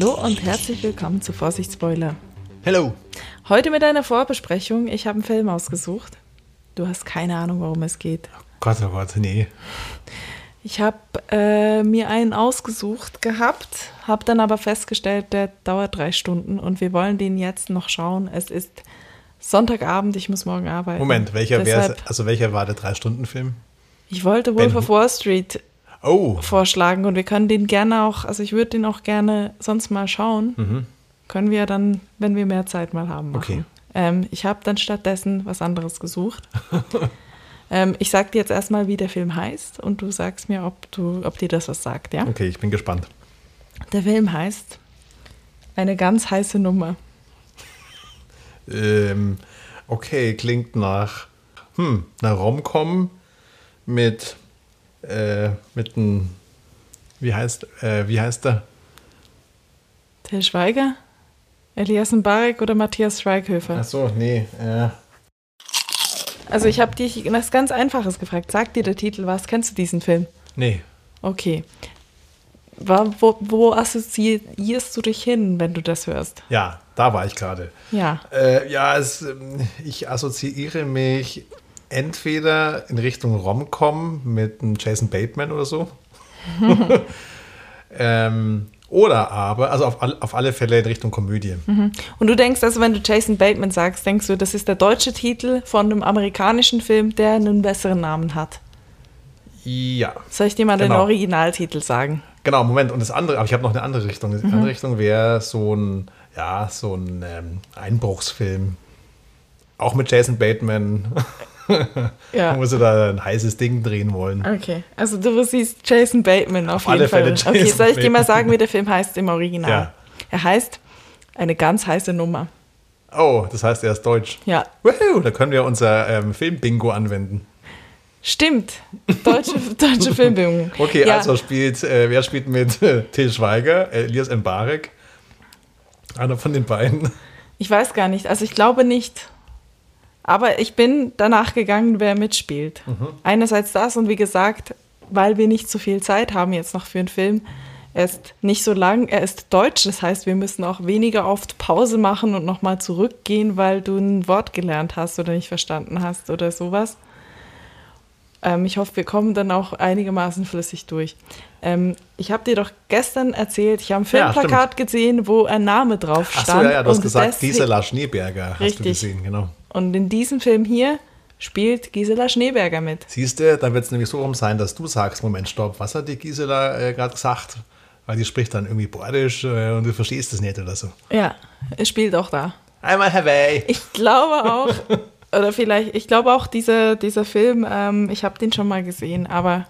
Hallo und herzlich willkommen zu Vorsicht Spoiler. Hello. Heute mit einer Vorbesprechung. Ich habe einen Film ausgesucht. Du hast keine Ahnung, worum es geht. Gott, oh Gott, nee. Ich habe äh, mir einen ausgesucht gehabt, habe dann aber festgestellt, der dauert drei Stunden und wir wollen den jetzt noch schauen. Es ist Sonntagabend, ich muss morgen arbeiten. Moment, welcher Deshalb- also welcher war der Drei-Stunden-Film? Ich wollte Wolf of Wall Street Oh, vorschlagen und wir können den gerne auch, also ich würde den auch gerne sonst mal schauen. Können wir dann, wenn wir mehr Zeit mal haben, machen. Okay. Ähm, ich habe dann stattdessen was anderes gesucht. ähm, ich sag dir jetzt erstmal, wie der Film heißt und du sagst mir, ob, du, ob dir das was sagt, ja? okay, ich bin gespannt. Der Film heißt Eine ganz heiße Nummer. Ähm, okay, klingt nach hm, einer Romcom mit äh, mit einem wie heißt äh, wie heißt der? Till Schweiger? Elias Mbarek oder Matthias Schweighöfer? Ach so, nee, äh, Also ich habe dich was ganz Einfaches gefragt. Sagt dir der Titel was? Kennst du diesen Film? nee. Okay. Wo, wo assoziierst du dich hin, wenn du das hörst? Ja, da war ich gerade. Ja. Äh, ja, es, ähm, ich assoziiere mich entweder in Richtung Romcom mit einem Jason Bateman oder so. ähm, oder aber, also auf, auf alle Fälle in Richtung Komödie. Und du denkst also, wenn du Jason Bateman sagst, denkst du, das ist der deutsche Titel von einem amerikanischen Film, der einen besseren Namen hat. Ja, Soll ich dir mal den Genau. Originaltitel sagen? genau, Moment. Und das andere, aber ich habe noch eine andere Richtung. Die andere Richtung wäre so ein, ja, so ein ähm, Einbruchsfilm. Auch mit Jason Bateman. Ja. Wo sie da ein heißes Ding drehen wollen. Okay, also du siehst Jason Bateman auf, Auf jeden Fall. Fälle okay, Jason soll ich dir mal sagen, wie der Film heißt im Original? Ja. Er heißt Eine ganz heiße Nummer. Oh, das heißt, er ist deutsch. Ja, Woohoo, da können wir unser ähm, Film-Bingo anwenden. stimmt. Deutsche, deutsche Filmbildung. Okay, ja. also spielt, äh, wer spielt mit äh, Till Schweiger, Elias Mbarek? Einer von den beiden. Ich weiß gar nicht. Also ich glaube nicht. Aber ich bin danach gegangen, wer mitspielt. Einerseits das und wie gesagt, weil wir nicht so viel Zeit haben jetzt noch für einen Film. Er ist nicht so lang, er ist deutsch, das heißt, wir müssen auch weniger oft Pause machen und nochmal zurückgehen, weil du ein Wort gelernt hast oder nicht verstanden hast oder sowas. Ähm, ich hoffe, wir kommen dann auch einigermaßen flüssig durch. Ähm, ich habe dir doch gestern erzählt, ich habe ein Ja, Filmplakat gesehen, wo ein Name drauf stand. Achso, ja, ja, du hast gesagt, Gisela Schneeberger hast du gesehen, genau. Und in diesem Film hier spielt Gisela Schneeberger mit. Siehst du, dann wird es nämlich so rum sein, dass du sagst, Moment, stopp, was hat die Gisela äh, gerade gesagt? Weil die spricht dann irgendwie Bordisch äh, und du verstehst es nicht oder so. Ja, er spielt auch da. Einmal Hawaii. Ich glaube auch, oder vielleicht, ich glaube auch, dieser, dieser Film, ähm, ich habe den schon mal gesehen, aber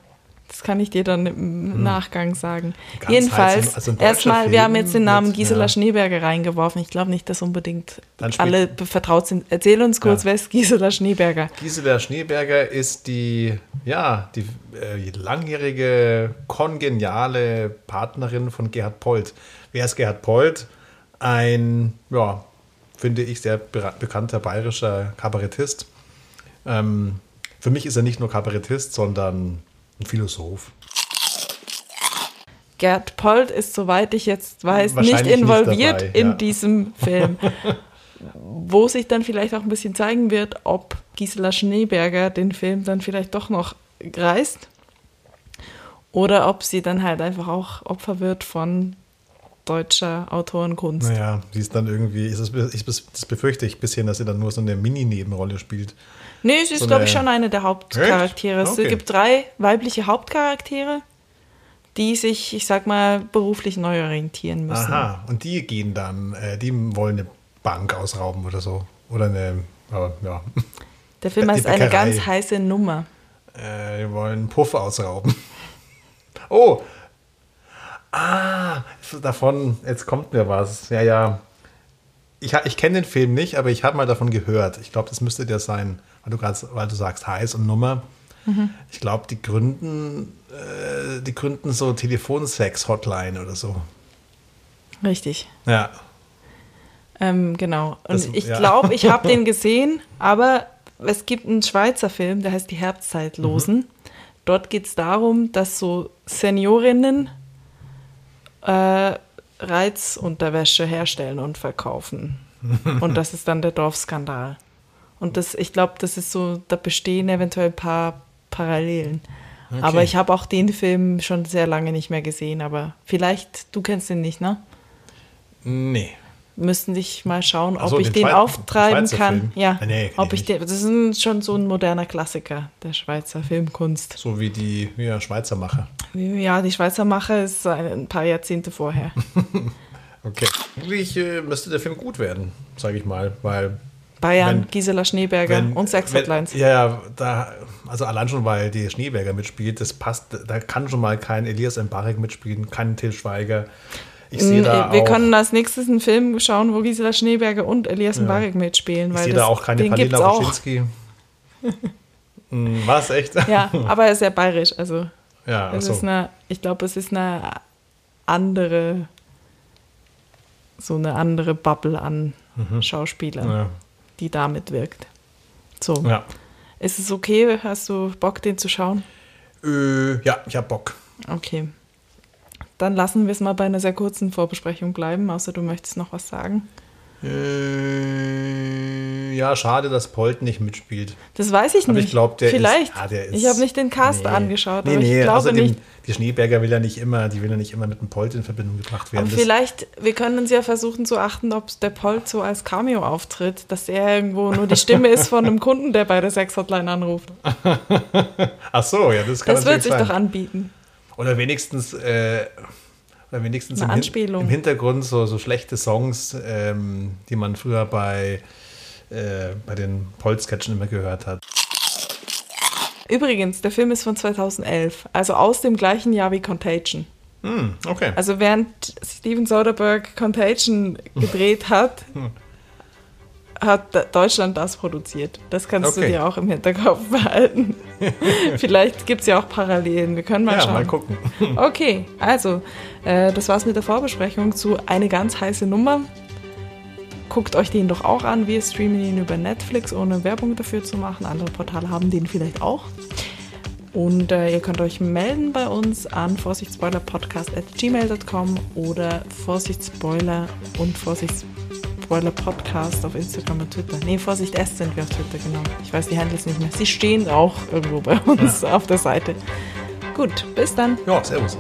das kann ich dir dann im Nachgang sagen. Hm. Ganz Jedenfalls, also erstmal, wir haben jetzt den Namen mit- Gisela ja. Schneeberger reingeworfen. Ich glaube nicht, dass unbedingt alle vertraut sind. Erzähl uns kurz, Ja. wer ist Gisela Schneeberger? Gisela Schneeberger ist die, ja, die äh, langjährige, kongeniale Partnerin von Gerhard Polt. Wer ist Gerhard Polt? Ein, ja, finde ich, sehr bekannter bayerischer Kabarettist. Ähm, für mich ist er nicht nur Kabarettist, sondern ein Philosoph. Gerd Polt ist, soweit ich jetzt weiß, nicht Wahrscheinlich nicht involviert dabei, in ja. diesem Film. Wo sich dann vielleicht auch ein bisschen zeigen wird, ob Gisela Schneeberger den Film dann vielleicht doch noch reißt. Oder ob sie dann halt einfach auch Opfer wird von deutscher Autorenkunst. Naja, sie ist dann irgendwie, ist das, ich, das befürchte ich ein bisschen, dass sie dann nur so eine Mini-Nebenrolle spielt. Nee, sie ist, So glaube ich, schon eine der Hauptcharaktere. Echt? Es Okay. gibt drei weibliche Hauptcharaktere, die sich, ich sag mal, beruflich neu orientieren müssen. Aha, und die gehen dann, äh, die wollen eine Bank ausrauben oder so. Oder eine, äh, ja, Der Film heißt eine ganz heiße Nummer. äh, die wollen einen Puff ausrauben. Oh! Ah, davon, jetzt kommt mir was. Ja, ja. Ich, ich kenne den Film nicht, aber ich habe mal davon gehört. Ich glaube, das müsste der sein, weil du, grad, weil du sagst heiß und Nummer. Ich glaube, die gründen, äh, die gründen so Telefonsex-Hotline oder so. Richtig. Ja. Ähm, genau. Und Das- ich ja. glaube, ich habe den gesehen, aber es gibt einen Schweizer Film, der heißt Die Herbstzeitlosen. Mhm. Dort geht es darum, dass so Seniorinnen äh, Reizunterwäsche herstellen und verkaufen. und das ist dann der Dorfskandal. Und das, ich glaube, das ist so, da bestehen eventuell ein paar Parallelen. Okay. Aber ich habe auch den Film schon sehr lange nicht mehr gesehen, aber vielleicht, du kennst den nicht, ne? Nee. Müssten dich mal schauen, ob so, ich den Schweiz- auftreiben Schweizer kann. Film? Ja, Ah, nee, ob ich ich den, das ist schon so ein moderner Klassiker der Schweizer Filmkunst. So wie die ja, Schweizer Macher. Ja, die Schweizer Mache ist ein, paar Jahrzehnte vorher. Okay. Eigentlich äh, müsste der Film gut werden, sage ich mal, weil Bayern, Wenn- Gisela Schneeberger wenn, und Sex Hotlines. Ja, ja, da, also allein schon, weil die Schneeberger mitspielt, das passt, da kann schon mal kein Elias Mbarek mitspielen, kein Till Schweiger. Ich sehe da Mm, Wir auch, können als nächstes einen Film schauen, wo Gisela Schneeberger und Elias Mbarek mitspielen. ich weil sehe das, da auch keine Palina. Hm, Was, echt? Ja, aber er ist sehr bayerisch. Also Ja, es ist eine, ich glaube, es ist eine andere, so eine andere Bubble an Schauspielern, Mhm. Ja. die da mitwirkt. So, Ja. ist es okay? Hast du Bock, den zu schauen? Äh, ja, ich hab Bock. Okay. Dann lassen wir es mal bei einer sehr kurzen Vorbesprechung bleiben, außer du möchtest noch was sagen. Äh, ja, schade, dass Polt nicht mitspielt. Das weiß ich Aber nicht. ich glaube, der Vielleicht. ist. Ah, der ist ich habe nicht den Cast nee. angeschaut, Nee, nee, ich glaube außerdem, nicht. die Schneeberger will ja nicht immer, die will ja nicht immer mit dem Polt in Verbindung gebracht werden. Aber Das- vielleicht, wir können uns ja versuchen zu achten, ob der Polt so als Cameo auftritt, dass er irgendwo nur die Stimme ist von einem Kunden, der bei der Sex-Hotline anruft. Ach so, ja, das kann Das wird sich sein. doch anbieten. Oder wenigstens, äh, oder wenigstens im, Hin im Hintergrund so, so schlechte Songs, ähm, die man früher bei, äh, bei den Polt-Sketchen immer gehört hat. Übrigens, der Film ist von 2011, also aus dem gleichen Jahr wie Contagion. Hm, okay. Also während Steven Soderbergh Contagion gedreht hat, hat Deutschland das produziert. Das kannst du Okay. dir auch im Hinterkopf behalten. Vielleicht gibt es ja auch Parallelen. Wir können mal ja, schauen. mal gucken. Okay, also, äh, das war's mit der Vorbesprechung zu Eine ganz heiße Nummer. Guckt euch den doch auch an. Wir streamen ihn über Netflix, ohne Werbung dafür zu machen. Andere Portale haben den vielleicht auch. Und äh, ihr könnt euch melden bei uns an vorsichtsspoilerpodcast.gmail.com oder Vorsichtsspoiler und Vorsichtsspoiler-Podcast auf Instagram und Twitter. Nee, Vorsicht S sind wir auf Twitter, genau. Ich weiß die Handles nicht mehr. Sie stehen auch irgendwo bei uns auf der Seite. Gut, bis dann. Ja, servus.